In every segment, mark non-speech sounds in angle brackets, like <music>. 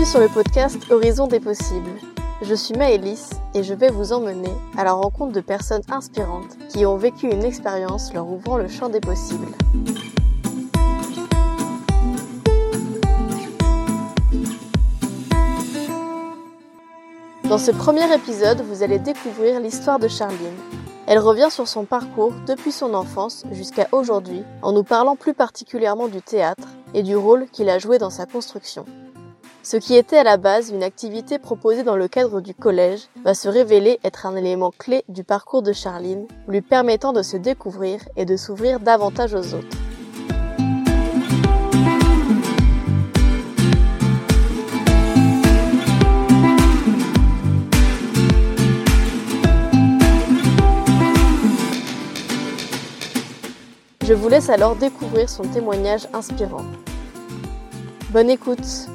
Bienvenue sur le podcast Horizon des possibles. Je suis Maëlys et je vais vous emmener à la rencontre de personnes inspirantes qui ont vécu une expérience leur ouvrant le champ des possibles. Dans ce premier épisode, vous allez découvrir l'histoire de Charline. Elle revient sur son parcours depuis son enfance jusqu'à aujourd'hui en nous parlant plus particulièrement du théâtre et du rôle qu'il a joué dans sa construction. Ce qui était à la base une activité proposée dans le cadre du collège va se révéler être un élément clé du parcours de Charline, lui permettant de se découvrir et de s'ouvrir davantage aux autres. Je vous laisse alors découvrir son témoignage inspirant. Bonne écoute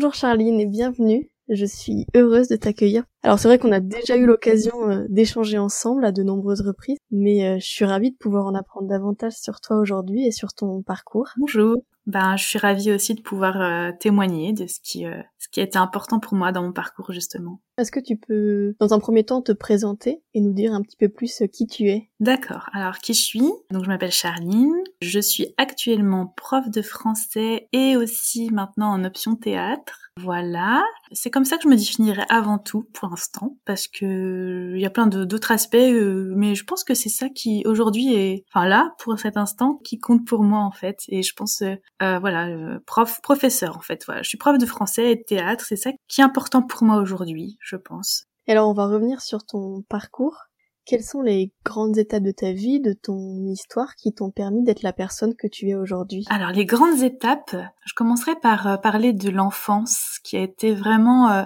Bonjour Charline et bienvenue. Je suis heureuse de t'accueillir. Alors c'est vrai qu'on a déjà eu l'occasion euh, d'échanger ensemble à de nombreuses reprises, mais euh, je suis ravie de pouvoir en apprendre davantage sur toi aujourd'hui et sur ton parcours. Bonjour. Ben, je suis ravie aussi de pouvoir euh, témoigner de ce qui, euh, ce qui a été important pour moi dans mon parcours justement. Est-ce que tu peux, dans un premier temps, te présenter et nous dire un petit peu plus qui tu es? D'accord. Alors qui je suis? Donc je m'appelle Charline. Je suis actuellement prof de français et aussi maintenant en option théâtre. Voilà, c'est comme ça que je me définirais avant tout pour l'instant, parce que il y a plein d'autres aspects, euh, mais je pense que c'est ça qui aujourd'hui est, enfin là pour cet instant, qui compte pour moi en fait. Et je pense, euh, voilà, euh, prof, professeur en fait. Voilà, je suis prof de français et de théâtre, c'est ça qui est important pour moi aujourd'hui, je pense. Et alors on va revenir sur ton parcours. Quelles sont les grandes étapes de ta vie, de ton histoire qui t'ont permis d'être la personne que tu es aujourd'hui? Alors les grandes étapes, je commencerai par euh, parler de l'enfance qui a été vraiment euh,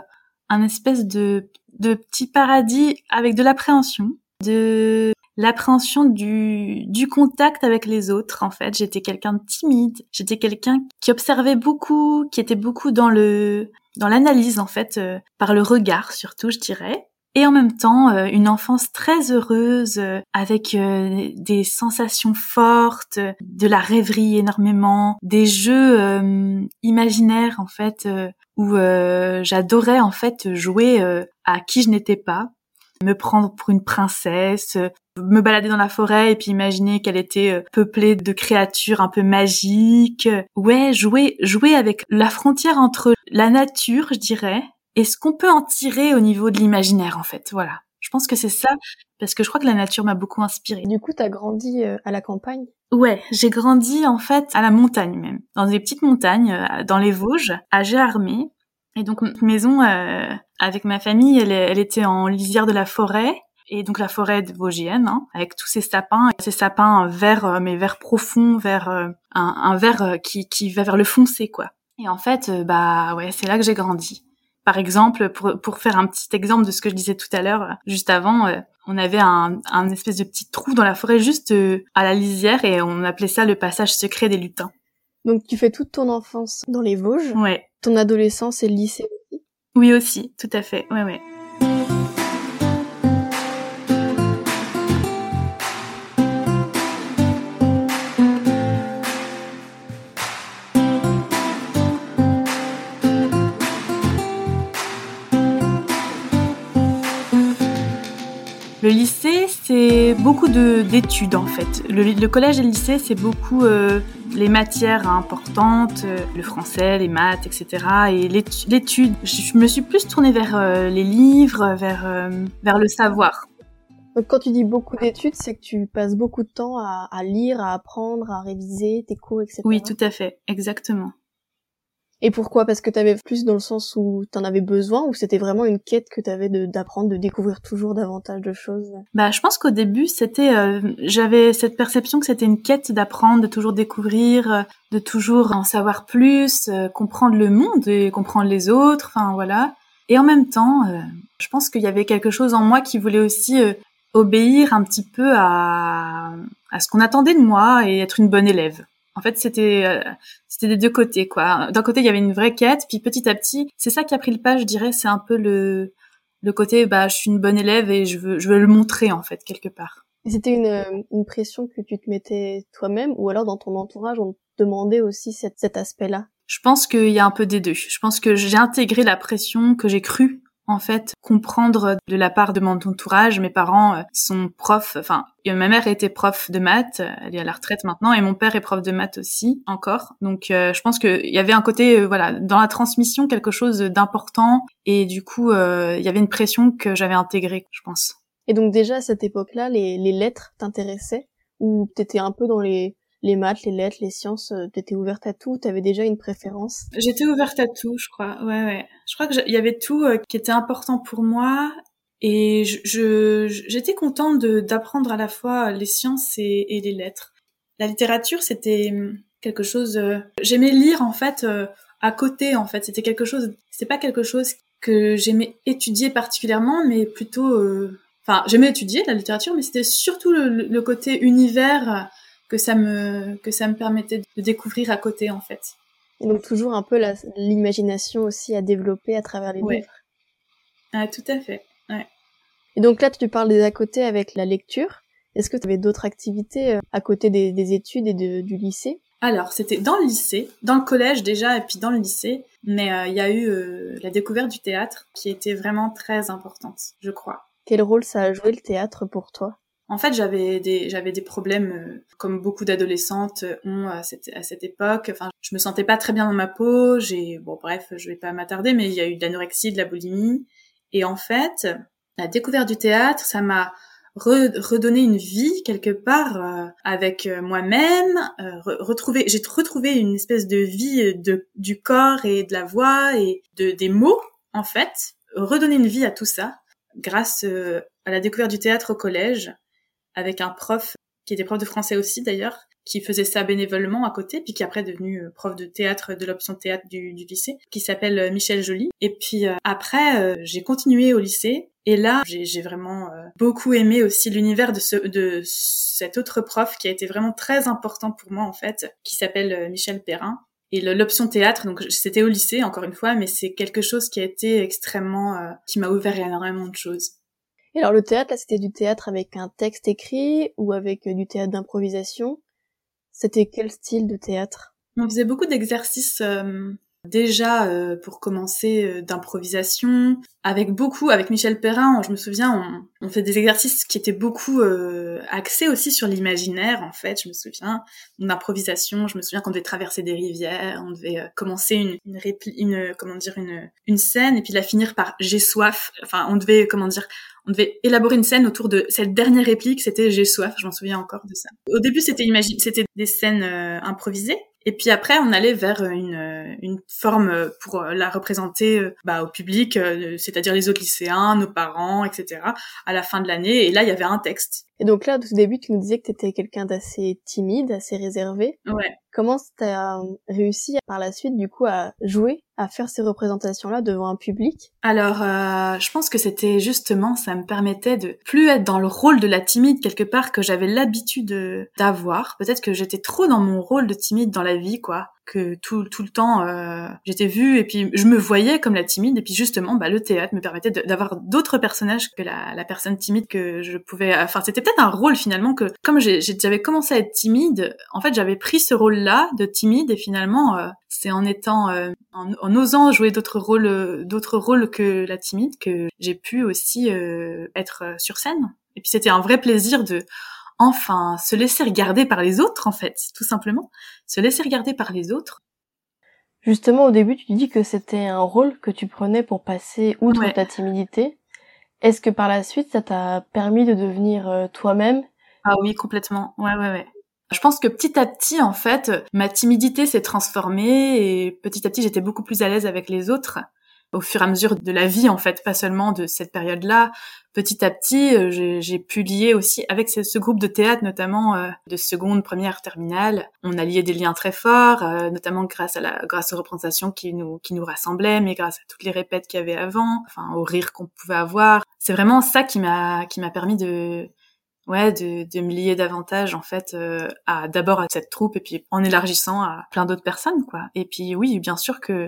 un espèce de, de petit paradis avec de l'appréhension, de l'appréhension du, du contact avec les autres en fait. J'étais quelqu'un de timide, j'étais quelqu'un qui observait beaucoup, qui était beaucoup dans le dans l'analyse en fait, euh, par le regard surtout je dirais. Et en même temps euh, une enfance très heureuse euh, avec des sensations fortes, de la rêverie énormément, des jeux imaginaires en fait où j'adorais en fait jouer à qui je n'étais pas, me prendre pour une princesse, me balader dans la forêt et puis imaginer qu'elle était peuplée de créatures un peu magiques. Ouais, jouer jouer avec la frontière entre la nature, je dirais, et ce qu'on peut en tirer au niveau de l'imaginaire en fait. Voilà. Je pense que c'est ça parce que je crois que la nature m'a beaucoup inspirée. Du coup, t'as grandi euh, à la campagne? Ouais, j'ai grandi en fait à la montagne même, dans des petites montagnes, euh, dans les Vosges, à Gérardmer. Et donc notre maison euh, avec ma famille, elle, elle, était en lisière de la forêt. Et donc la forêt de vosgienne, hein, avec tous ces sapins, ces sapins verts, mais verts profonds, vers un, un vert qui, qui va vers le foncé, quoi. Et en fait, bah ouais, c'est là que j'ai grandi. Par exemple, pour, pour, faire un petit exemple de ce que je disais tout à l'heure, euh, juste avant, euh, on avait un, un, espèce de petit trou dans la forêt juste euh, à la lisière et on appelait ça le passage secret des lutins. Donc tu fais toute ton enfance dans les Vosges. Ouais. Ton adolescence et le lycée. Oui aussi, tout à fait. Ouais ouais. Le lycée, c'est beaucoup d'études en fait. Le, collège et le lycée, c'est beaucoup euh, les matières importantes, euh, le français, les maths, etc. Et l'étude, je me suis plus tournée vers euh, les livres, vers, vers le savoir. Donc quand tu dis beaucoup d'études, c'est que tu passes beaucoup de temps à, à, lire, à apprendre, à réviser tes cours, etc. Oui, tout à fait, exactement. Et pourquoi? Parce que tu avais plus dans le sens où tu en avais besoin ou c'était vraiment une quête que tu avais d'apprendre, de, découvrir toujours davantage de choses? Bah, je pense qu'au début, c'était euh, j'avais cette perception que c'était une quête d'apprendre, de toujours découvrir, euh, de toujours en savoir plus, euh, comprendre le monde et comprendre les autres, enfin voilà. Et en même temps, je pense qu'il y avait quelque chose en moi qui voulait aussi obéir un petit peu à, à ce qu'on attendait de moi et être une bonne élève. En fait, c'était euh, c'était des deux côtés quoi. D'un côté, il y avait une vraie quête, puis petit à petit, c'est ça qui a pris le pas, je dirais, c'est un peu le le côté bah je suis une bonne élève et je veux je veux le montrer en fait quelque part. C'était une, euh, une pression que tu te mettais toi-même ou alors dans ton entourage on te demandait aussi cet, cet aspect-là? Je pense qu'il y a un peu des deux. Je pense que j'ai intégré la pression que j'ai cru en fait comprendre de la part de mon entourage. Mes parents euh, sont profs, enfin ma mère était prof de maths, elle est à la retraite maintenant, et mon père est prof de maths aussi encore. Donc euh, je pense qu'il y avait un côté euh, voilà dans la transmission quelque chose d'important et du coup il y avait une pression que j'avais intégrée, je pense. Et donc déjà à cette époque-là, les, les lettres t'intéressaient? Ou t'étais un peu dans les les maths, les lettres, les sciences, euh, t'étais ouverte à tout, t'avais déjà une préférence? J'étais ouverte à tout, je crois. Ouais, ouais. Je crois qu'il y avait tout euh, qui était important pour moi. Et je, j'étais contente d'apprendre à la fois les sciences et, et les lettres. La littérature, c'était hum, quelque chose. Euh, j'aimais lire en fait à côté. En fait, c'était quelque chose. C'est pas quelque chose que j'aimais étudier particulièrement, mais plutôt. Enfin, j'aimais étudier la littérature, mais c'était surtout le, le côté univers que ça me que ça me permettait de découvrir à côté en fait. Et donc toujours un peu l'imagination aussi à développer à travers les livres. Ah tout à fait. Ouais. Et donc là tu parles des à côté avec la lecture. Est-ce que tu avais d'autres activités euh, à côté des, des études et de, du lycée? Alors c'était dans le lycée, dans le collège déjà et puis dans le lycée, mais euh, il y a eu euh, la découverte du théâtre qui était vraiment très importante, je crois. Quel rôle ça a joué le théâtre pour toi? En fait, j'avais des j'avais des problèmes euh, comme beaucoup d'adolescentes ont à cette à cette époque. Enfin, je me sentais pas très bien dans ma peau. J'ai bon bref, je vais pas m'attarder, mais il y a eu de l'anorexie, de la boulimie, et en fait, la découverte du théâtre, ça m'a redonné une vie quelque part euh, avec euh, moi-même, retrouver j'ai retrouvé une espèce de vie de du corps et de la voix et de des mots en fait, redonner une vie à tout ça grâce à la découverte du théâtre au collège avec un prof qui était prof de français aussi d'ailleurs, qui faisait ça bénévolement à côté, puis qui après est devenu euh, prof de théâtre de l'option théâtre du, lycée, qui s'appelle euh, Michel Joly. Et puis euh, après, j'ai continué au lycée, et là, j'ai vraiment beaucoup aimé aussi l'univers de, ce, de cet autre prof qui a été vraiment très important pour moi en fait, qui s'appelle Michel Perrin. Et l'option théâtre, donc c'était au lycée encore une fois, mais c'est quelque chose qui a été extrêmement, qui m'a ouvert énormément de choses. Et alors le théâtre, là, c'était du théâtre avec un texte écrit ou avec euh, du théâtre d'improvisation? C'était quel style de théâtre? On faisait beaucoup d'exercices euh, déjà euh, pour commencer d'improvisation, avec beaucoup, avec Michel Perrin, je me souviens, on, on fait des exercices qui étaient beaucoup axés aussi sur l'imaginaire, en fait, je me souviens, une improvisation, je me souviens qu'on devait traverser des rivières, on devait commencer une, une, une comment dire, une, une scène, et puis la finir par « j'ai soif », enfin, on devait, comment dire, on devait élaborer une scène autour de cette dernière réplique, c'était j'ai soif, je m'en souviens encore de ça. Au début, c'était c'était des scènes euh, improvisées, et puis après, on allait vers une, euh, une forme pour la représenter euh, bah, au public, c'est-à-dire les autres lycéens, nos parents, etc. À la fin de l'année, et là, il y avait un texte. Et donc là, au début, tu nous disais que tu étais quelqu'un d'assez timide, assez réservé. Ouais. Comment t'as réussi par la suite, du coup, à jouer à faire ces représentations-là devant un public? Alors, euh, je pense que c'était justement, ça me permettait de plus être dans le rôle de la timide quelque part que j'avais l'habitude d'avoir. Peut-être que j'étais trop dans mon rôle de timide dans la vie, quoi que tout, tout le temps euh, j'étais vue et puis je me voyais comme la timide et puis justement bah, le théâtre me permettait d'avoir d'autres personnages que la, la, personne timide que je pouvais enfin c'était peut-être un rôle finalement que comme j'avais commencé à être timide en fait j'avais pris ce rôle là de timide et finalement euh, c'est en étant euh, en, en, osant jouer d'autres rôles d'autres rôles que la timide que j'ai pu aussi être sur scène et puis c'était un vrai plaisir de enfin se laisser regarder par les autres en fait, tout simplement, se laisser regarder par les autres. Justement, au début, tu dis que c'était un rôle que tu prenais pour passer outre ta timidité. Est-ce que par la suite, ça t'a permis de devenir euh, toi-même? Ah oui, complètement. Ouais, ouais, ouais. Je pense que petit à petit, en fait, ma timidité s'est transformée et petit à petit, j'étais beaucoup plus à l'aise avec les autres au fur et à mesure de la vie en fait, pas seulement de cette période-là. Petit à petit, euh, j'ai pu lier aussi avec ce, groupe de théâtre, notamment euh, de seconde, première, terminale. On a lié des liens très forts, euh, notamment grâce à la grâce aux représentations qui nous qui nous rassemblaient, mais grâce à toutes les répètes qu'il y avait avant, enfin au rire qu'on pouvait avoir. C'est vraiment ça qui m'a qui m'a permis de ouais, de, de me lier davantage en fait à d'abord à cette troupe et puis en élargissant à plein d'autres personnes quoi. Et puis oui, bien sûr que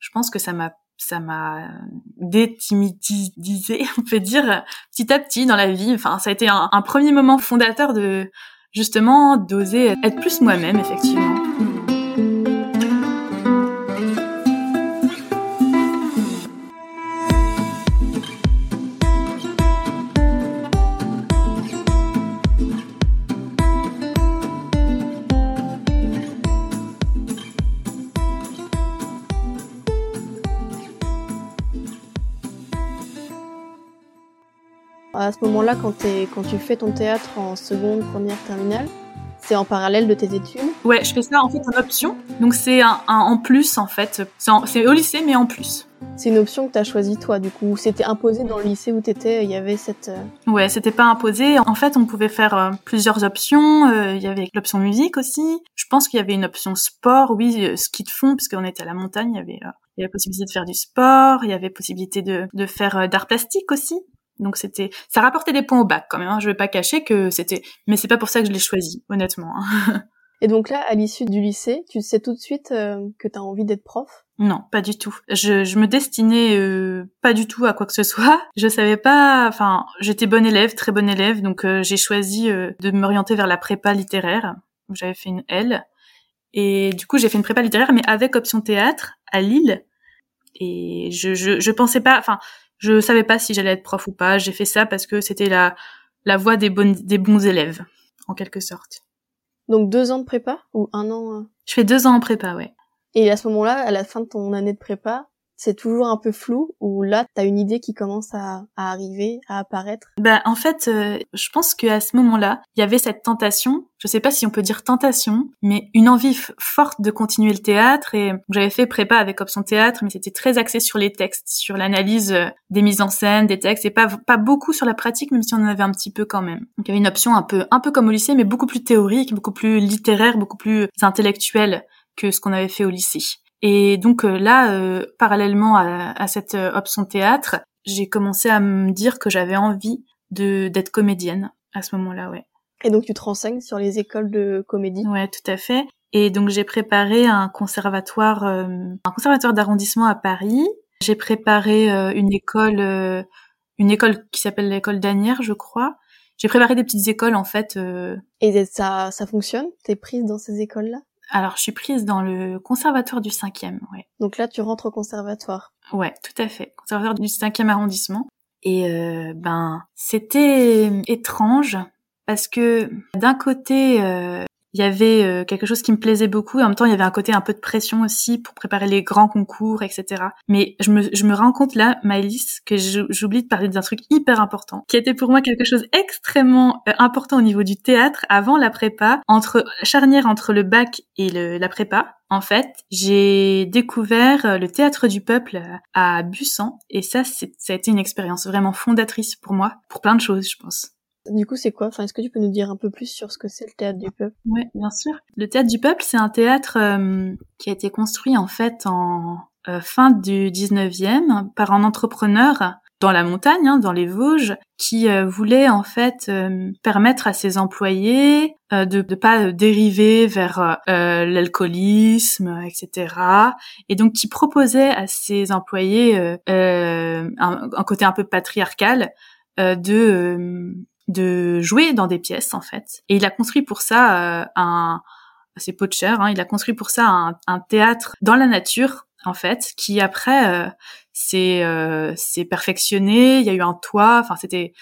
je pense que ça m'a ça m'a détimidisé, <laughs> on peut dire, petit à petit dans la vie. Enfin, ça a été un, un premier moment fondateur de justement d'oser être plus moi-même, effectivement. À ce moment-là, quand, quand tu fais ton théâtre en seconde, première, terminale, c'est en parallèle de tes études? Ouais, je fais ça en fait en option. Donc c'est un, en plus en fait. C'est au lycée mais en plus. C'est une option que tu as choisie toi du coup. C'était imposé dans le lycée où tu étais, il y avait cette... Euh, ouais, c'était pas imposé. En fait, on pouvait faire euh, plusieurs options. Euh, il y avait l'option musique aussi. Je pense qu'il y avait une option sport, oui, ski de fond, puisqu'on était à la montagne, il y avait... il y avait possibilité de faire du sport, il y avait possibilité de, de faire d'art plastique aussi. Donc c'était, ça rapportait des points au bac quand même. Hein. Je vais pas cacher que c'était, mais c'est pas pour ça que je l'ai choisi, honnêtement. Hein. <laughs> Et donc là, à l'issue du lycée, tu sais tout de suite euh, que tu as envie d'être prof? Non, pas du tout. Je, je me destinais euh, pas du tout à quoi que ce soit. <laughs> Je savais pas. Enfin, j'étais bonne élève, très bonne élève, donc euh, j'ai choisi de m'orienter vers la prépa littéraire. J'avais fait une L. Et du coup, j'ai fait une prépa littéraire, mais avec option théâtre à Lille. Et je, je, je pensais pas. Enfin, je savais pas si j'allais être prof ou pas. J'ai fait ça parce que c'était la, la voie des, bonnes, des bons élèves, en quelque sorte. Donc deux ans de prépa ou un an euh? Je fais deux ans en prépa, ouais. Et à ce moment-là, à la fin de ton année de prépa, c'est toujours un peu flou ou là t'as une idée qui commence à, arriver, à apparaître? Ben en fait, euh, je pense qu'à ce moment-là, il y avait cette tentation. Je sais pas si on peut dire tentation, mais une envie forte de continuer le théâtre. Et j'avais fait prépa avec option théâtre, mais c'était très axé sur les textes, sur l'analyse euh, des mises en scène, des textes, et pas pas beaucoup sur la pratique, même si on en avait un petit peu quand même. Donc il y avait une option un peu un peu comme au lycée, mais beaucoup plus théorique, beaucoup plus littéraire, beaucoup plus intellectuelle que ce qu'on avait fait au lycée. Et donc euh, là, euh, parallèlement à, cette euh, option théâtre, j'ai commencé à me dire que j'avais envie de d'être comédienne à ce moment-là, ouais. Et donc tu te renseignes sur les écoles de comédie? Ouais, tout à fait. Et donc j'ai préparé un conservatoire, un conservatoire d'arrondissement à Paris. J'ai préparé une école, une école qui s'appelle l'école d'Anières, je crois. J'ai préparé des petites écoles en fait. Et ça, ça fonctionne? T'es prise dans ces écoles-là? Alors, je suis prise dans le conservatoire du 5e, ouais. Donc là, tu rentres au conservatoire. Ouais, tout à fait. Conservatoire du 5e arrondissement. Et euh, ben, c'était étrange parce que d'un côté, euh, il y avait euh, quelque chose qui me plaisait beaucoup et en même temps il y avait un côté un peu de pression aussi pour préparer les grands concours etc mais je me, je me rends compte là Maëlys que j'oublie de parler d'un truc hyper important qui était pour moi quelque chose extrêmement euh, important au niveau du théâtre avant la prépa. Entre charnière entre le bac et le, la prépa en fait, j'ai découvert euh, le théâtre du peuple à Bussan. Et ça, ça a été une expérience vraiment fondatrice pour moi, pour plein de choses, je pense. Du coup, c'est quoi? Enfin, est-ce que tu peux nous dire un peu plus sur ce que c'est le théâtre du peuple? Oui, bien sûr. Le théâtre du peuple, c'est un théâtre euh, qui a été construit en fait en euh, fin du 19e par un entrepreneur dans la montagne, hein, dans les Vosges, qui euh, voulait en fait permettre à ses employés de ne pas dériver vers l'alcoolisme, etc. Et donc qui proposait à ses employés un, un, côté un peu patriarcal de de jouer dans des pièces en fait. Et il a construit pour ça euh, un, c'est Pocher, hein, il a construit pour ça un, un, théâtre dans la nature en fait, qui après euh, s'est euh, perfectionné. Il y a eu un toit, enfin c'était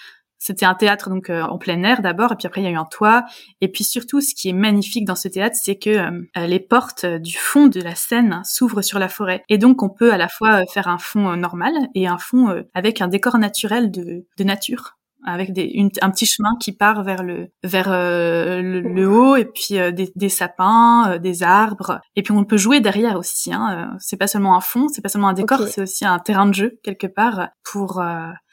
c'était un théâtre donc euh, en plein air d'abord, et puis après il y a eu un toit. Et puis surtout, ce qui est magnifique dans ce théâtre, c'est que euh, les portes du fond de la scène s'ouvrent sur la forêt, et donc on peut à la fois faire un fond normal et un fond avec un décor naturel de, de nature avec des, une, un petit chemin qui part vers le vers euh, le, haut et puis euh, des, des, sapins, euh, des arbres et puis on peut jouer derrière aussi. Hein, c'est pas seulement un fond, c'est pas seulement un décor, c'est aussi un terrain de jeu quelque part pour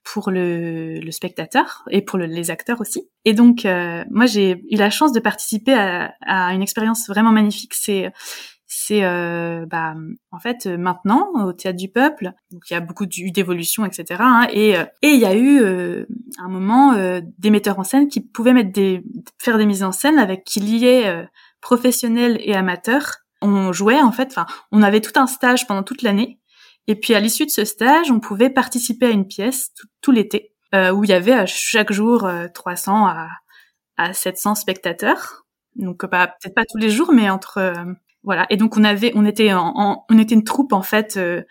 pour le, le, spectateur et pour le, les acteurs aussi. Et donc moi j'ai eu la chance de participer à, à une expérience vraiment magnifique. C'est c'est euh, bah en fait maintenant au théâtre du peuple donc il y a beaucoup d'évolution etc hein, et et il y a eu un moment des metteurs en scène qui pouvaient mettre des faire des mises en scène avec qui liaient professionnels et amateurs. On jouait en fait enfin on avait tout un stage pendant toute l'année et puis à l'issue de ce stage on pouvait participer à une pièce tout, l'été où il y avait chaque jour 300 à à 700 spectateurs. Donc pas peut-être pas tous les jours mais entre voilà. Et donc on avait, on était en, on était une troupe en fait euh,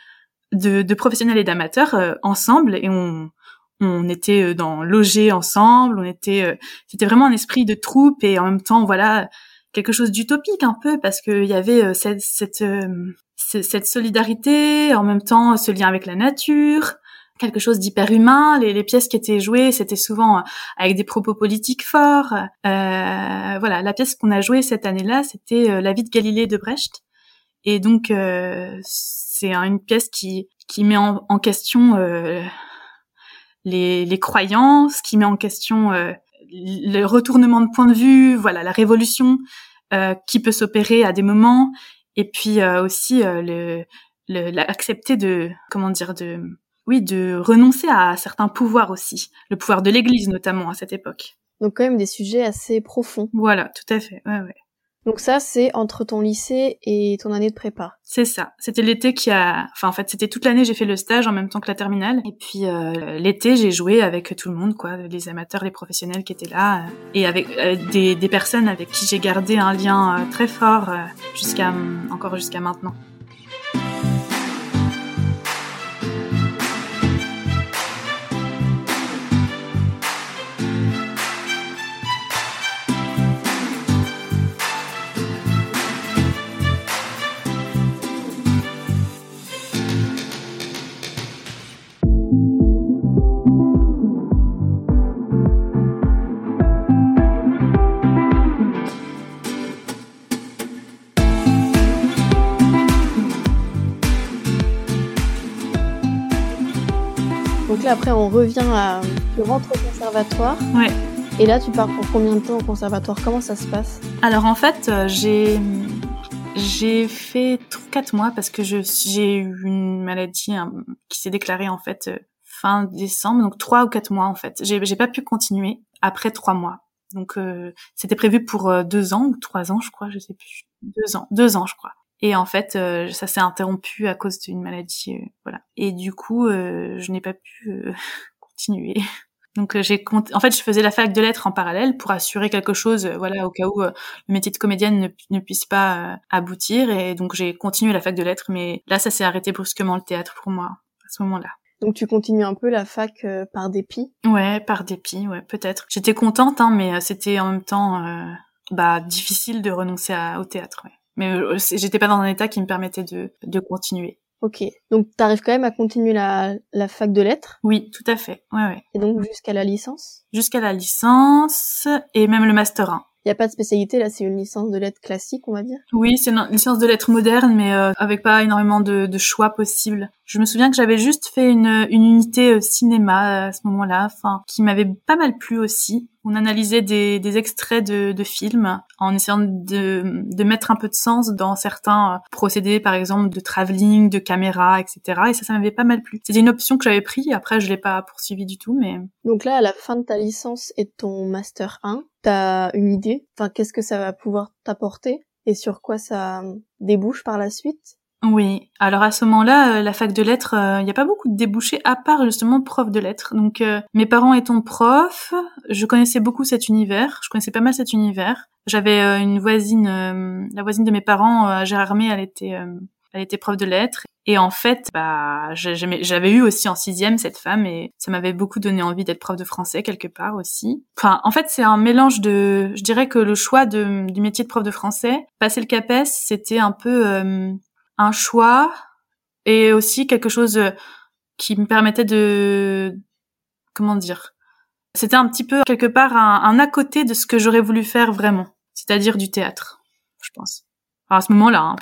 de, de, professionnels et d'amateurs euh, ensemble et on on était euh, dans logés ensemble. On était, c'était vraiment un esprit de troupe et en même temps voilà quelque chose d'utopique un peu parce qu'il y avait cette cette, cette solidarité en même temps ce lien avec la nature quelque chose d'hyper humain. Les, les, pièces qui étaient jouées, c'était souvent avec des propos politiques forts. Euh, voilà, la pièce qu'on a jouée cette année-là, c'était euh, La vie de Galilée de Brecht. Et donc, euh, c'est une pièce qui, qui met en, en question euh, les, les, croyances, qui met en question euh, le retournement de point de vue, voilà, la révolution qui peut s'opérer à des moments, et puis aussi le, le, accepter de, comment dire, de oui, de renoncer à certains pouvoirs aussi, le pouvoir de l'Église notamment à cette époque. Donc quand même des sujets assez profonds. Voilà, tout à fait. Ouais, ouais. Donc ça, c'est entre ton lycée et ton année de prépa. C'est ça. C'était l'été qui a, enfin en fait, c'était toute l'année. J'ai fait le stage en même temps que la terminale. Et puis euh, l'été, j'ai joué avec tout le monde, quoi, les amateurs, les professionnels qui étaient là, euh, et avec euh, des, des, personnes avec qui j'ai gardé un lien très fort jusqu'à encore jusqu'à maintenant. Après, on revient à. Tu rentres au conservatoire. Ouais. Et là, tu pars pour combien de temps au conservatoire? Comment ça se passe? Alors, en fait, euh, j'ai. J'ai fait 4 mois parce que j'ai eu une maladie hein, qui s'est déclarée en fait euh, fin décembre, donc 3 ou 4 mois en fait. J'ai pas pu continuer après 3 mois. Donc euh, c'était prévu pour 2 ans ou 3 ans je crois, je sais plus. 2 ans, 2 ans je crois. Et en fait, euh, ça s'est interrompu à cause d'une maladie, euh, voilà. Et du coup, euh, je n'ai pas pu <laughs> continuer. Donc j'ai en fait je faisais la fac de lettres en parallèle pour assurer quelque chose voilà au cas où le métier de comédienne ne, ne puisse pas aboutir et donc j'ai continué la fac de lettres mais là ça s'est arrêté brusquement le théâtre pour moi à ce moment-là. Donc tu continues un peu la fac par dépit? Ouais, par dépit, ouais, peut-être. J'étais contente hein mais c'était en même temps bah difficile de renoncer à, au théâtre, ouais. Mais euh, j'étais pas dans un état qui me permettait de, de continuer. Ok, donc tu arrives quand même à continuer la, la fac de lettres? Oui, tout à fait. Ouais, ouais. Et donc jusqu'à la licence? Jusqu'à la licence et même le master 1. Il n'y a pas de spécialité, là, c'est une licence de lettres classique, on va dire? Oui, c'est une licence de lettres moderne, mais euh, avec pas énormément de, de, choix possibles. Je me souviens que j'avais juste fait une, une unité euh, cinéma à ce moment-là, enfin, qui m'avait pas mal plu aussi. On analysait des, des extraits de, de, films en essayant de, de, mettre un peu de sens dans certains euh, procédés, par exemple, de travelling, de caméra, etc. Et ça, ça m'avait pas mal plu. C'était une option que j'avais pris. Après, je l'ai pas poursuivi du tout, mais... Donc là, à la fin de ta licence et de ton master 1, t'as une idée? Enfin, qu'est-ce que ça va pouvoir t'apporter? Et sur quoi ça débouche par la suite? Oui, alors à ce moment-là, euh, la fac de lettres, il euh, n'y a pas beaucoup de débouchés à part justement prof de lettres. Donc euh, mes parents étant profs, je connaissais beaucoup cet univers, je connaissais pas mal cet univers. J'avais une voisine, la voisine de mes parents, à Gérardmer, elle était, elle était prof de lettres et en fait, bah, j'avais eu aussi en sixième cette femme et ça m'avait beaucoup donné envie d'être prof de français quelque part aussi. Enfin, en fait, c'est un mélange de, je dirais que le choix du métier de prof de français, passer le CAPES, c'était un peu euh, un choix et aussi quelque chose euh, qui me permettait de, comment dire, c'était un petit peu quelque part un, un à côté de ce que j'aurais voulu faire vraiment, c'est-à-dire du théâtre, je pense. Alors à ce moment-là. Hein.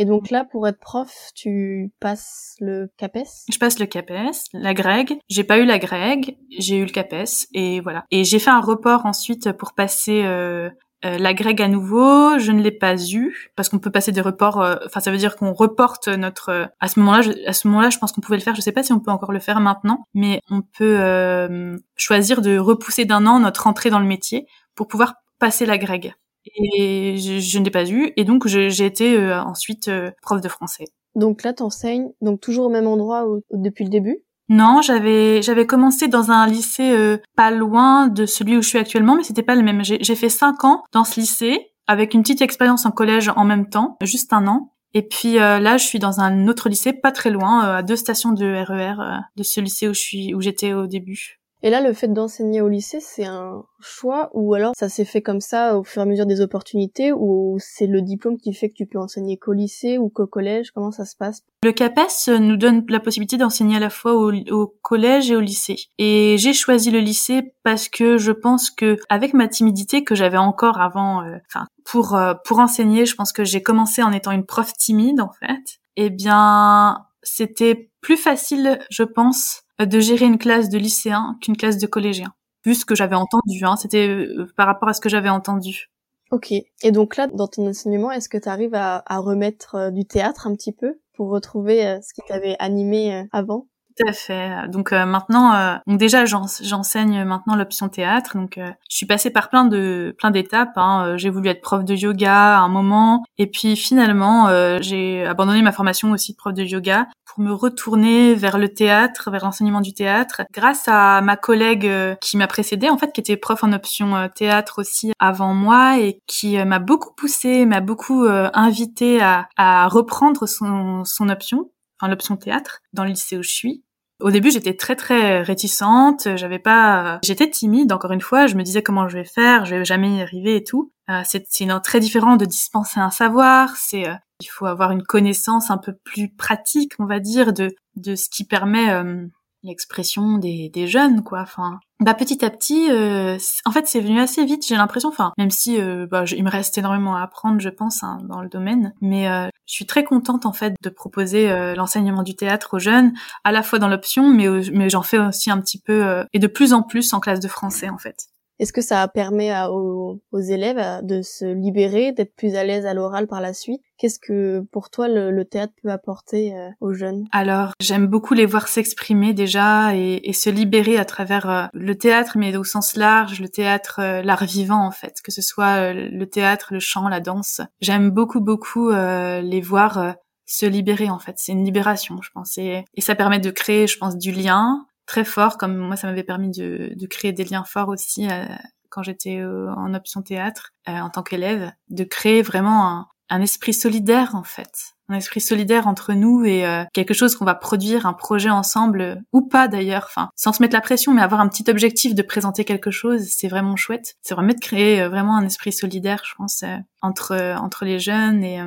Et donc là, pour être prof, tu passes le CAPES? Je passe le CAPES, la GREG. J'ai pas eu la GREG, j'ai eu le CAPES, et voilà. Et j'ai fait un report ensuite pour passer euh, la grecque à nouveau, je ne l'ai pas eu parce qu'on peut passer des reports. Enfin, ça veut dire qu'on reporte notre. à ce moment-là, à ce moment-là, je pense qu'on pouvait le faire. Je sais pas si on peut encore le faire maintenant, mais on peut choisir de repousser d'un an notre entrée dans le métier pour pouvoir passer la grecque. Et je, je ne l'ai pas eu, et donc j'ai été ensuite prof de français. Donc là, t'enseignes donc toujours au même endroit depuis le début? Non, j'avais j'avais commencé dans un lycée euh, pas loin de celui où je suis actuellement, mais c'était pas le même. J'ai fait cinq ans dans ce lycée avec une petite expérience en collège en même temps, juste un an. Et puis euh, là, je suis dans un autre lycée pas très loin, euh, à deux stations de RER de ce lycée où je suis où j'étais au début. Et là, le fait d'enseigner au lycée, c'est un choix ou alors ça s'est fait comme ça au fur et à mesure des opportunités ou c'est le diplôme qui fait que tu peux enseigner qu'au lycée ou qu'au collège? Comment ça se passe? Le CAPES nous donne la possibilité d'enseigner à la fois au, collège et au lycée. Et j'ai choisi le lycée parce que je pense que avec ma timidité que j'avais encore avant, euh, enfin pour euh, pour enseigner, je pense que j'ai commencé en étant une prof timide en fait. Eh bien, c'était plus facile, je pense, de gérer une classe de lycéens qu'une classe de collégiens. Vu ce que j'avais entendu, hein, c'était euh, par rapport à ce que j'avais entendu. Ok. Et donc là, dans ton enseignement, est-ce que tu arrives à, remettre euh, du théâtre un petit peu pour retrouver euh, ce qui t'avait animé avant? Tout à fait. Donc euh, maintenant, euh, donc déjà j'enseigne maintenant l'option théâtre. Donc euh, je suis passée par plein de plein d'étapes. Hein. J'ai voulu être prof de yoga à un moment, et puis finalement j'ai abandonné ma formation aussi de prof de yoga pour me retourner vers le théâtre, vers l'enseignement du théâtre, grâce à ma collègue qui m'a précédée en fait, qui était prof en option théâtre aussi avant moi et qui m'a beaucoup poussée, m'a beaucoup invité à, à reprendre son, son option enfin l'option théâtre dans le lycée où je suis au début, j'étais très très réticente, j'avais pas, j'étais timide. Encore une fois, je me disais comment je vais faire, je vais jamais y arriver et tout. Euh, c'est très différent de dispenser un savoir. C'est, euh, il faut avoir une connaissance un peu plus pratique, on va dire, de de ce qui permet euh, l'expression des, des jeunes quoi enfin. Bah petit à petit euh, en fait c'est venu assez vite j'ai l'impression enfin même si euh, bah, il me reste énormément à apprendre je pense hein, dans le domaine mais euh, je suis très contente en fait de proposer l'enseignement du théâtre aux jeunes à la fois dans l'option mais mais j'en fais aussi un petit peu et de plus en plus en classe de français en fait est-ce que ça permet aux, élèves de se libérer, d'être plus à l'aise à l'oral par la suite? Qu'est-ce que pour toi le, théâtre peut apporter euh, aux jeunes? Alors j'aime beaucoup les voir s'exprimer déjà et, se libérer à travers euh, le théâtre, mais au sens large, le théâtre, euh, l'art vivant en fait, que ce soit le théâtre, le chant, la danse. J'aime beaucoup beaucoup les voir se libérer en fait. C'est une libération, je pense, et ça permet de créer, je pense, du lien, très fort, comme moi ça m'avait permis de, de, créer des liens forts aussi euh, quand j'étais euh, en option théâtre euh, en tant qu'élève, de créer vraiment un, un, esprit solidaire en fait, un esprit solidaire entre nous et quelque chose qu'on va produire, un projet ensemble ou pas d'ailleurs, enfin sans se mettre la pression, mais avoir un petit objectif de présenter quelque chose, c'est vraiment chouette. C'est vraiment de créer vraiment un esprit solidaire, je pense, entre entre les jeunes et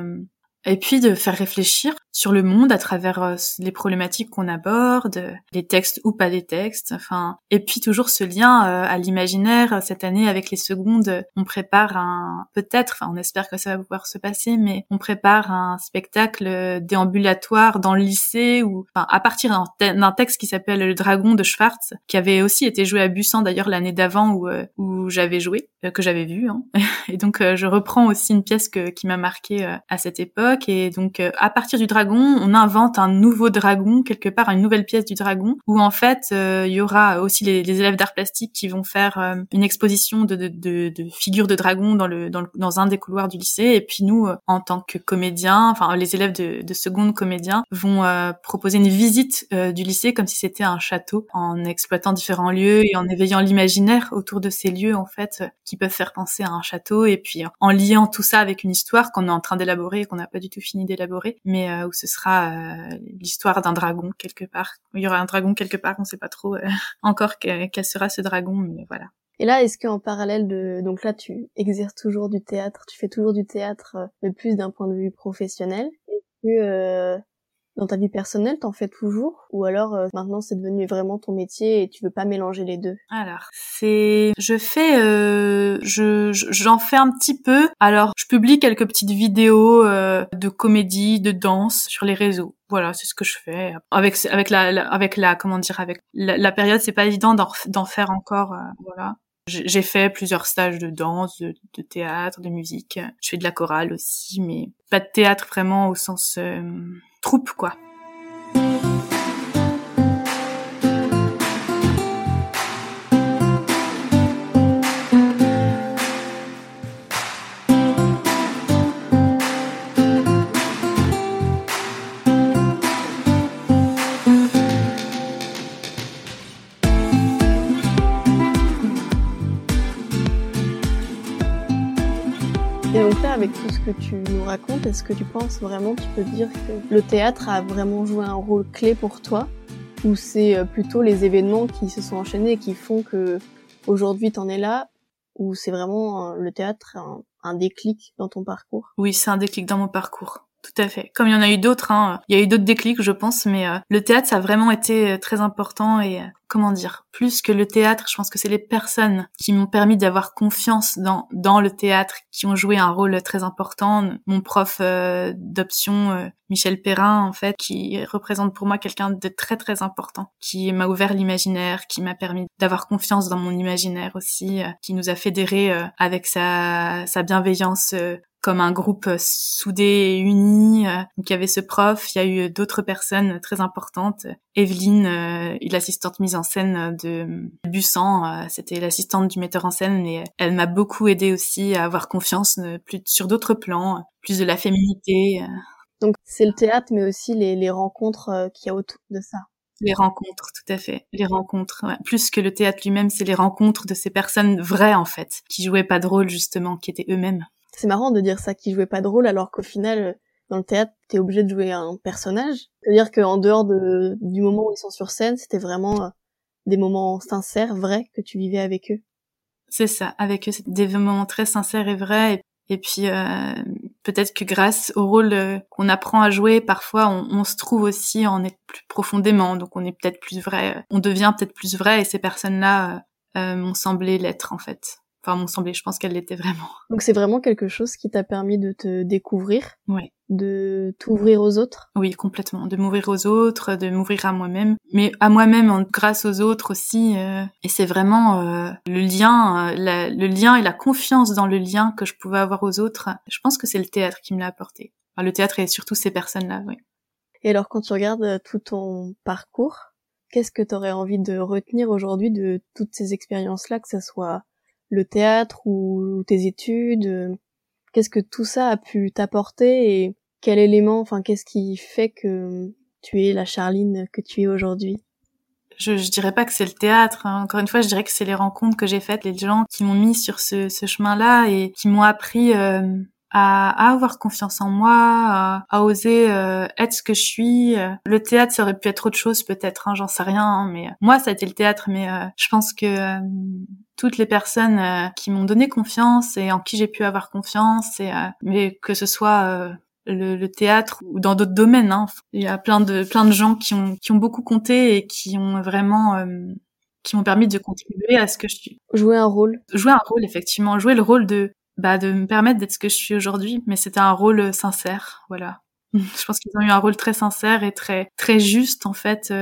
et puis de faire réfléchir sur le monde à travers euh, les problématiques qu'on aborde, les textes ou pas les textes, enfin, et puis toujours ce lien euh, à l'imaginaire. Cette année, avec les secondes, on prépare un, peut-être, enfin, on espère que ça va pouvoir se passer, mais on prépare un spectacle déambulatoire dans le lycée ou, enfin, à partir d'un texte qui s'appelle Le Dragon de Schwartz, qui avait aussi été joué à Bussan d'ailleurs l'année d'avant où, euh, où j'avais joué, que j'avais vu, hein. <laughs> et donc je reprends aussi une pièce qui m'a marqué à cette époque, et donc à partir du dragon on invente un nouveau dragon quelque part, une nouvelle pièce du dragon, où en fait euh, il y aura aussi les, élèves d'art plastique qui vont faire euh, une exposition de, de, figures de dragons dans le, dans un des couloirs du lycée, et puis nous euh, en tant que comédiens, enfin les élèves de, de seconde comédiens vont proposer une visite du lycée comme si c'était un château, en exploitant différents lieux et en éveillant l'imaginaire autour de ces lieux en fait qui peuvent faire penser à un château, et puis en liant tout ça avec une histoire qu'on est en train d'élaborer et qu'on n'a pas du tout fini d'élaborer, mais ce sera euh, l'histoire d'un dragon quelque part. Il y aura un dragon quelque part, on sait pas trop euh, encore quel sera ce dragon, mais voilà. Et là, est-ce qu'en parallèle de, donc là, tu exerces toujours du théâtre, tu fais toujours du théâtre, euh, mais plus d'un point de vue professionnel? Est-ce dans ta vie personnelle, t'en fais toujours ou alors euh, maintenant c'est devenu vraiment ton métier et tu veux pas mélanger les deux? Alors, c'est je fais euh, je j'en fais un petit peu. Alors, je publie quelques petites vidéos euh, de comédie, de danse sur les réseaux. Voilà, c'est ce que je fais. Avec avec la, avec la comment dire avec la, période, c'est pas évident d'en faire encore euh, voilà. J'ai fait plusieurs stages de danse, de, théâtre, de musique. Je fais de la chorale aussi, mais pas de théâtre vraiment au sens euh, troupe, quoi. Avec tout ce que tu nous racontes, est-ce que tu penses vraiment, tu peux dire que le théâtre a vraiment joué un rôle clé pour toi? Ou c'est euh, plutôt les événements qui se sont enchaînés qui font que aujourd'hui t'en es là? Ou c'est vraiment euh, le théâtre un, un déclic dans ton parcours? Oui, c'est un déclic dans mon parcours. Tout à fait. Comme il y en a eu d'autres, hein. il y a eu d'autres déclics, je pense, mais euh, le théâtre, ça a vraiment été euh, très important et euh, comment dire, plus que le théâtre, je pense que c'est les personnes qui m'ont permis d'avoir confiance dans dans le théâtre, qui ont joué un rôle très important. Mon prof d'option, Michel Perrin, en fait, qui représente pour moi quelqu'un de très très important, qui m'a ouvert l'imaginaire, qui m'a permis d'avoir confiance dans mon imaginaire aussi, qui nous a fédérés avec sa sa bienveillance comme un groupe euh, soudé et uni. Euh, donc il y avait ce prof, il y a eu d'autres personnes très importantes. Evelyne, euh, l'assistante mise en scène de Bussan, c'était l'assistante du metteur en scène et elle m'a beaucoup aidé aussi à avoir confiance plus sur d'autres plans, plus de la féminité. Donc c'est le théâtre mais aussi les, les rencontres qu'il y a autour de ça. Les rencontres, tout à fait. Les rencontres. Plus que le théâtre lui-même, c'est les rencontres de ces personnes vraies, en fait, qui jouaient pas de rôle, justement, qui étaient eux-mêmes. C'est marrant de dire ça, qui jouait pas de rôle, alors qu'au final, dans le théâtre, t'es obligé de jouer un personnage. C'est-à-dire qu'en dehors de, du moment où ils sont sur scène, c'était vraiment euh, des moments sincères, vrais, que tu vivais avec eux. C'est ça, avec eux, c'était des moments très sincères et vrais. Et, puis, euh, peut-être que grâce au rôle euh, qu'on apprend à jouer, parfois, on, se trouve aussi en est plus profondément. Donc, on est peut-être plus vrai, on devient peut-être plus vrai. Et ces personnes-là euh, m'ont semblé l'être, en fait. Enfin, m'ont semblé, je pense qu'elle l'était vraiment. <laughs> Donc c'est vraiment quelque chose qui t'a permis de te découvrir, ouais. de t'ouvrir aux autres? Oui, complètement, de m'ouvrir aux autres, de m'ouvrir à moi-même, mais à moi-même grâce aux autres aussi. Euh, et c'est vraiment euh, le lien, euh, la, le lien et la confiance dans le lien que je pouvais avoir aux autres. Je pense que c'est le théâtre qui me l'a apporté. Enfin, le théâtre et surtout ces personnes-là, oui. Et alors, quand tu regardes tout ton parcours, qu'est-ce que tu aurais envie de retenir aujourd'hui de toutes ces expériences-là, que ce soit le théâtre ou tes études Qu'est-ce que tout ça a pu t'apporter et quel élément, enfin, qu'est-ce qui fait que tu es la Charline que tu es aujourd'hui? Je, je dirais pas que c'est le théâtre. Hein. Encore une fois, je dirais que c'est les rencontres que j'ai faites, les gens qui m'ont mis sur ce, ce chemin-là et qui m'ont appris euh, à, avoir confiance en moi, à, oser euh, être ce que je suis. Le théâtre, ça aurait pu être autre chose peut-être, hein, j'en sais rien. Hein, mais moi, ça a été le théâtre. Mais euh, je pense que toutes les personnes euh, qui m'ont donné confiance et en qui j'ai pu avoir confiance, et, euh, mais que ce soit euh, le, le, théâtre ou dans d'autres domaines. Hein. Il y a plein de plein de gens qui ont qui ont beaucoup compté et qui ont vraiment qui m'ont permis de contribuer à ce que je suis. Jouer un rôle. Jouer un rôle effectivement, jouer le rôle de bah de me permettre d'être ce que je suis aujourd'hui, mais c'était un rôle sincère, voilà. <laughs> je pense qu'ils ont eu un rôle très sincère et très très juste en fait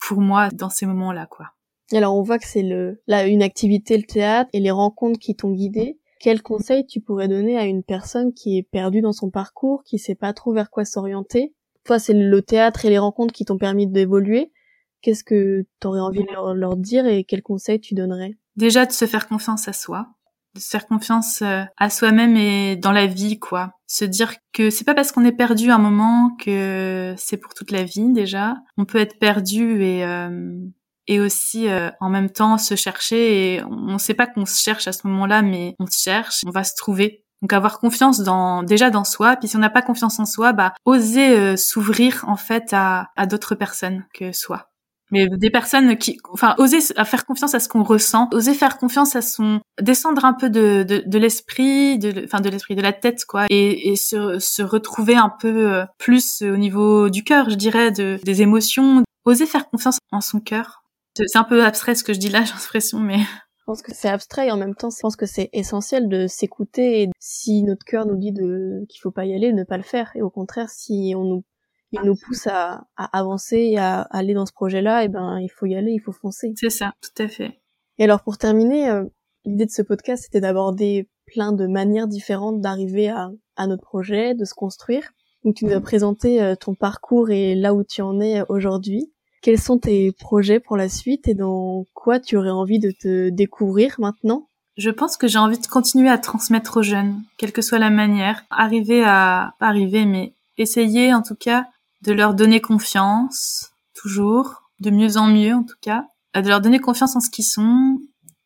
pour moi dans ces moments-là quoi. Alors on voit que c'est le là une activité le théâtre et les rencontres qui t'ont guidé. Quel conseil tu pourrais donner à une personne qui est perdue dans son parcours, qui sait pas trop vers quoi s'orienter? Toi, c'est le théâtre et les rencontres qui t'ont permis d'évoluer. Qu'est-ce que tu aurais envie de leur, leur, dire et quel conseil tu donnerais? Déjà de se faire confiance à soi, de se faire confiance euh, à soi-même et dans la vie, quoi. Se dire que c'est pas parce qu'on est perdu un moment que c'est pour toute la vie déjà. On peut être perdu et euh, et aussi euh, en même temps se chercher et on ne sait pas qu'on se cherche à ce moment-là mais on se cherche on va se trouver donc avoir confiance dans déjà dans soi puis si on n'a pas confiance en soi bah oser euh, s'ouvrir en fait à, à d'autres personnes que soi mais des personnes qui enfin oser faire confiance à ce qu'on ressent oser faire confiance à son descendre un peu de de, de l'esprit de enfin de l'esprit de la tête quoi et, et se, se retrouver un peu euh, plus au niveau du cœur je dirais de des émotions oser faire confiance en son cœur c'est un peu abstrait ce que je dis là, j'ai l'impression, mais... <laughs> Je pense que c'est abstrait et en même temps, je pense que c'est essentiel de s'écouter et si notre cœur nous dit de qu'il faut pas y aller, ne pas le faire. Et au contraire, si on nous, il nous pousse à, à avancer et à aller dans ce projet-là, et eh ben il faut y aller, il faut foncer. C'est ça, tout à fait. Et alors pour terminer, euh, L'idée de ce podcast, c'était d'aborder plein de manières différentes d'arriver à, à notre projet, de se construire. Donc tu nous as présenté euh, ton parcours et là où tu en es aujourd'hui. Quels sont tes projets pour la suite et dans quoi tu aurais envie de te découvrir maintenant? Je pense que j'ai envie de continuer à transmettre aux jeunes, quelle que soit la manière. Arriver à, pas arriver, mais essayer en tout cas de leur donner confiance, toujours, de mieux en mieux en tout cas, de leur donner confiance en ce qu'ils sont,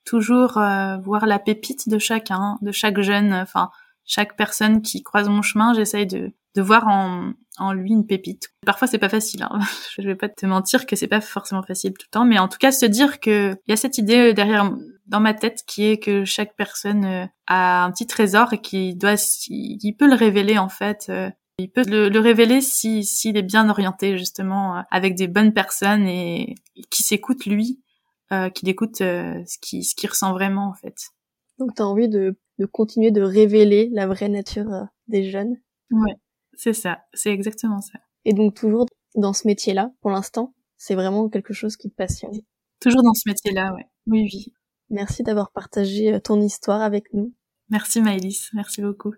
toujours euh, voir la pépite de chacun, de chaque jeune, enfin chaque personne qui croise mon chemin, j'essaye de, de voir en, en lui une pépite. Parfois c'est pas facile, hein. <laughs> je vais pas te mentir que c'est pas forcément facile tout le temps, mais en tout cas se dire que il y a cette idée derrière dans ma tête qui est que chaque personne euh, a un petit trésor et qui doit, qui peut le révéler en fait. Il peut le, le révéler si s'il est bien orienté justement avec des bonnes personnes et qui s'écoute lui euh, qu'il écoute euh, ce qui ce qu'il ressent vraiment en fait. Donc tu as envie de, de continuer de révéler la vraie nature euh, des jeunes. Ouais, c'est ça, c'est exactement ça. Et donc toujours dans ce métier-là, pour l'instant, c'est vraiment quelque chose qui te passionne. Toujours dans ce métier-là, ouais. Oui, oui. Merci d'avoir partagé euh, ton histoire avec nous. Merci Maëlys, merci beaucoup.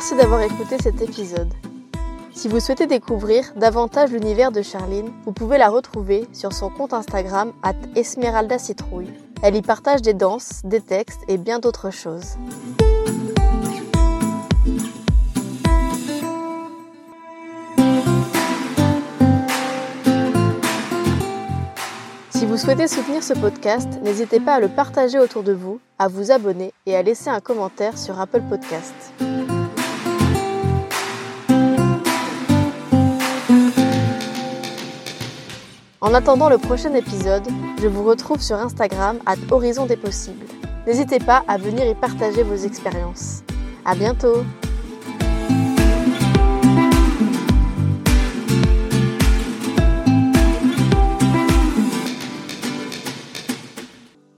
Merci d'avoir écouté cet épisode. Si vous souhaitez découvrir davantage l'univers de Charline, vous pouvez la retrouver sur son compte Instagram at Esmeralda Citrouille. Elle y partage des danses, des textes et bien d'autres choses. Si vous souhaitez soutenir ce podcast, n'hésitez pas à le partager autour de vous, à vous abonner et à laisser un commentaire sur Apple Podcasts. En attendant le prochain épisode, je vous retrouve sur Instagram à Horizon des Possibles. N'hésitez pas à venir y partager vos expériences. À bientôt!